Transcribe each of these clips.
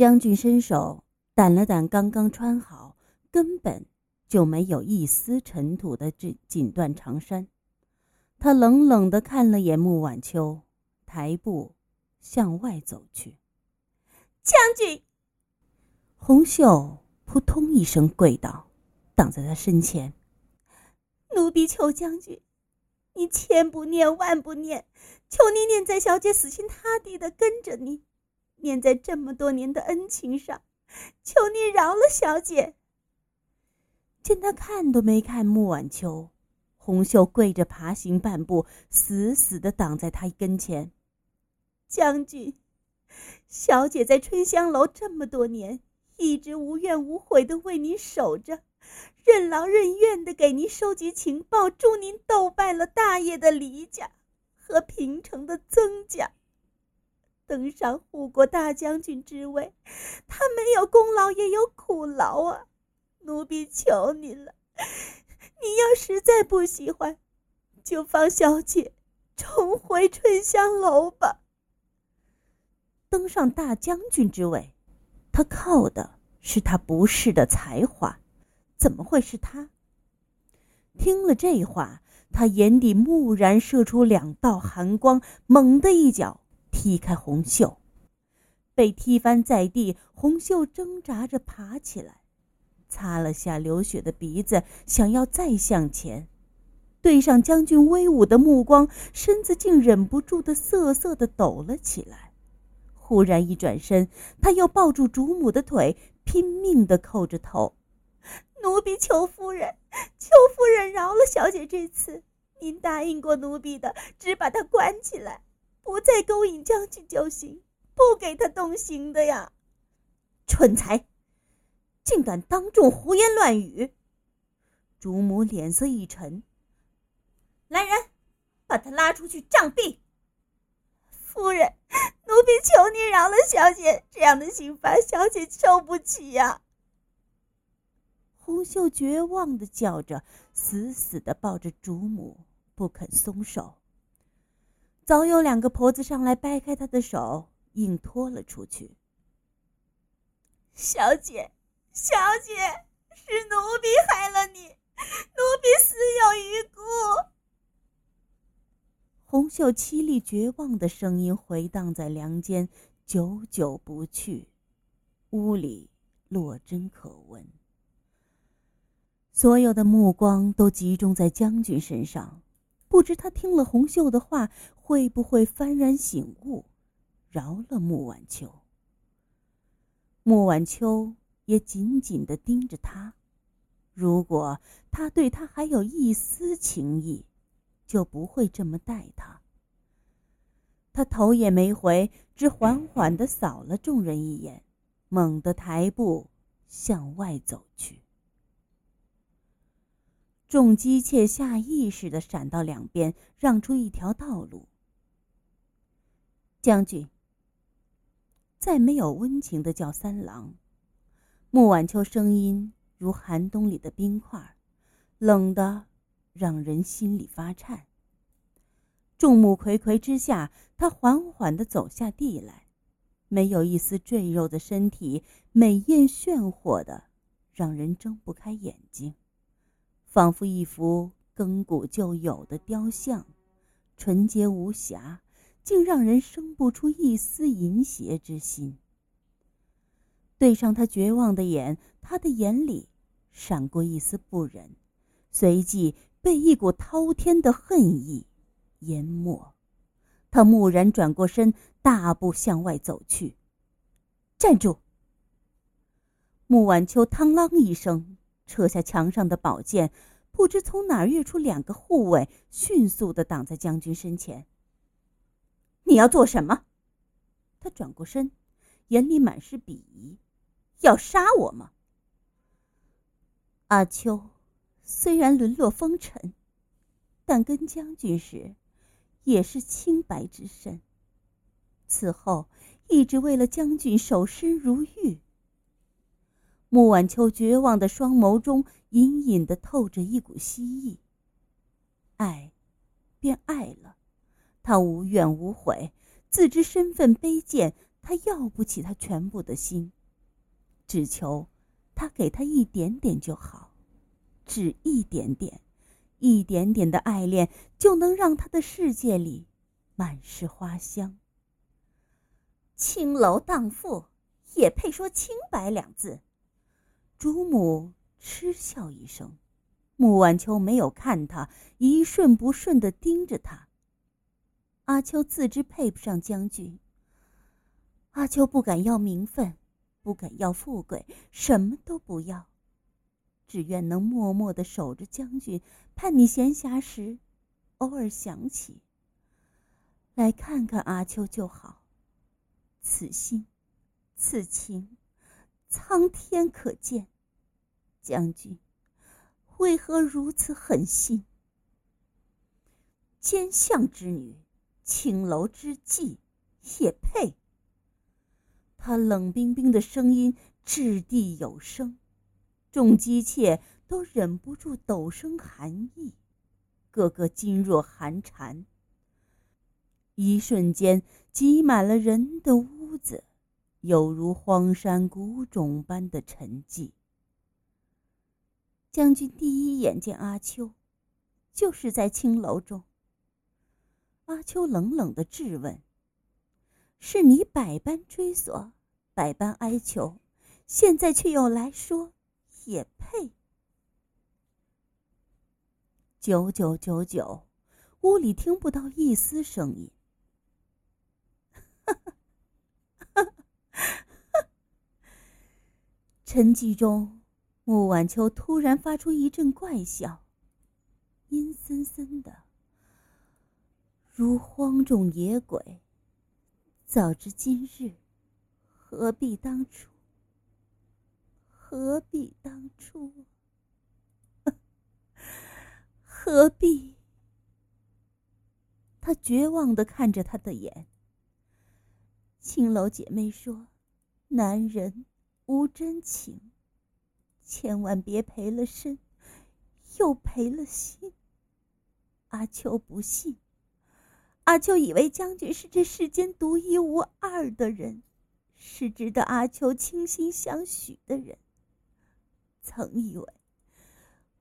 将军伸手掸了掸刚刚穿好、根本就没有一丝尘土的这锦缎长衫，他冷冷的看了眼穆晚秋，抬步向外走去。将军，红袖扑通一声跪倒，挡在他身前。奴婢求将军，你千不念万不念，求你念在小姐死心塌地的跟着你。念在这么多年的恩情上，求你饶了小姐。见他看都没看穆晚秋，红袖跪着爬行半步，死死的挡在他跟前。将军，小姐在春香楼这么多年，一直无怨无悔的为您守着，任劳任怨的给您收集情报，助您斗败了大业的李家和平城的曾家。登上护国大将军之位，他没有功劳也有苦劳啊！奴婢求你了，你要实在不喜欢，就放小姐重回春香楼吧。登上大将军之位，他靠的是他不世的才华，怎么会是他？听了这话，他眼底蓦然射出两道寒光，猛地一脚。踢开红袖，被踢翻在地。红袖挣扎着爬起来，擦了下流血的鼻子，想要再向前，对上将军威武的目光，身子竟忍不住的瑟瑟的抖了起来。忽然一转身，他又抱住主母的腿，拼命的叩着头：“奴婢求夫人，求夫人饶了小姐这次。您答应过奴婢的，只把她关起来。”不再勾引将军就行，不给他动刑的呀！蠢材，竟敢当众胡言乱语！主母脸色一沉，来人，把他拉出去杖毙！夫人，奴婢求你饶了小姐，这样的刑罚小姐受不起呀！红袖绝望的叫着，死死的抱着主母，不肯松手。早有两个婆子上来掰开他的手，硬拖了出去。小姐，小姐，是奴婢害了你，奴婢死有余辜。红袖凄厉绝望的声音回荡在梁间，久久不去。屋里落针可闻，所有的目光都集中在将军身上。不知他听了红袖的话，会不会幡然醒悟，饶了穆晚秋？穆晚秋也紧紧的盯着他。如果他对他还有一丝情意，就不会这么待他。他头也没回，只缓缓的扫了众人一眼，猛地抬步向外走去。众姬妾下意识的闪到两边，让出一条道路。将军，再没有温情的叫三郎。穆晚秋声音如寒冬里的冰块，冷的让人心里发颤。众目睽睽之下，他缓缓的走下地来，没有一丝赘肉的身体，美艳炫惑的，让人睁不开眼睛。仿佛一幅亘古就有的雕像，纯洁无瑕，竟让人生不出一丝淫邪之心。对上他绝望的眼，他的眼里闪过一丝不忍，随即被一股滔天的恨意淹没。他蓦然转过身，大步向外走去。站住！穆晚秋嘡啷一声。撤下墙上的宝剑，不知从哪儿跃出两个护卫，迅速的挡在将军身前。你要做什么？他转过身，眼里满是鄙夷。要杀我吗？阿秋，虽然沦落风尘，但跟将军时，也是清白之身。此后一直为了将军守身如玉。穆晚秋绝望的双眸中隐隐的透着一股希意。爱，便爱了，他无怨无悔，自知身份卑贱，他要不起他全部的心，只求他给他一点点就好，只一点点，一点点的爱恋就能让他的世界里满是花香。青楼荡妇也配说清白两字？朱母嗤笑一声，穆晚秋没有看他，一瞬不瞬的盯着他。阿秋自知配不上将军。阿秋不敢要名分，不敢要富贵，什么都不要，只愿能默默的守着将军，盼你闲暇时，偶尔想起，来看看阿秋就好。此心，此情，苍天可见。将军，为何如此狠心？奸相之女，青楼之妓，也配？他冷冰冰的声音掷地有声，众姬妾都忍不住抖声寒意，个个噤若寒蝉。一瞬间，挤满了人的屋子，有如荒山古冢般的沉寂。将军第一眼见阿秋，就是在青楼中。阿秋冷冷的质问。是你百般追索，百般哀求，现在却又来说也配？九九九九，屋里听不到一丝声音。沉寂中，穆晚秋突然发出一阵怪笑，阴森森的，如荒冢野鬼。早知今日，何必当初？何必当初？何必？他绝望的看着他的眼。青楼姐妹说：“男人无真情，千万别赔了身，又赔了心。”阿秋不信。阿秋以为将军是这世间独一无二的人，是值得阿秋倾心相许的人。曾以为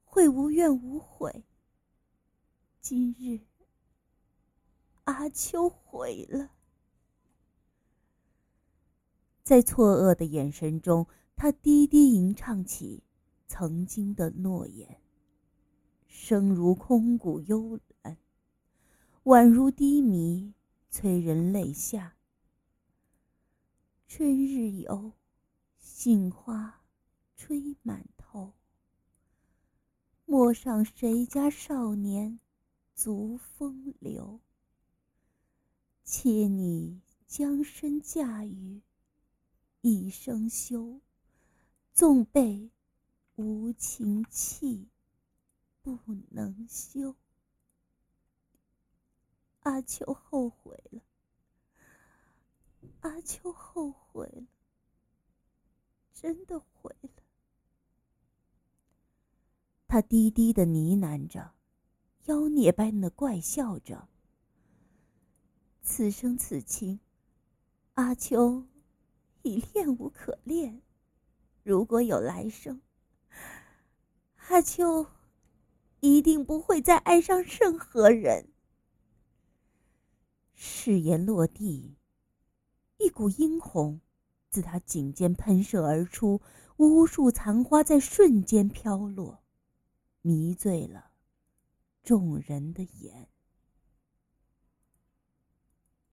会无怨无悔，今日阿秋毁了。在错愕的眼神中，他低低吟唱起曾经的诺言，声如空谷幽兰。宛如低迷，催人泪下。春日游，杏花吹满头。陌上谁家少年，足风流。妾拟将身嫁与一生休，纵被无情弃，不能休。阿秋后悔了，阿秋后悔了，真的悔了。他低低的呢喃着，妖孽般的怪笑着。此生此情，阿秋已恋无可恋。如果有来生，阿秋一定不会再爱上任何人。誓言落地，一股殷红自他颈间喷射而出，无数残花在瞬间飘落，迷醉了众人的眼。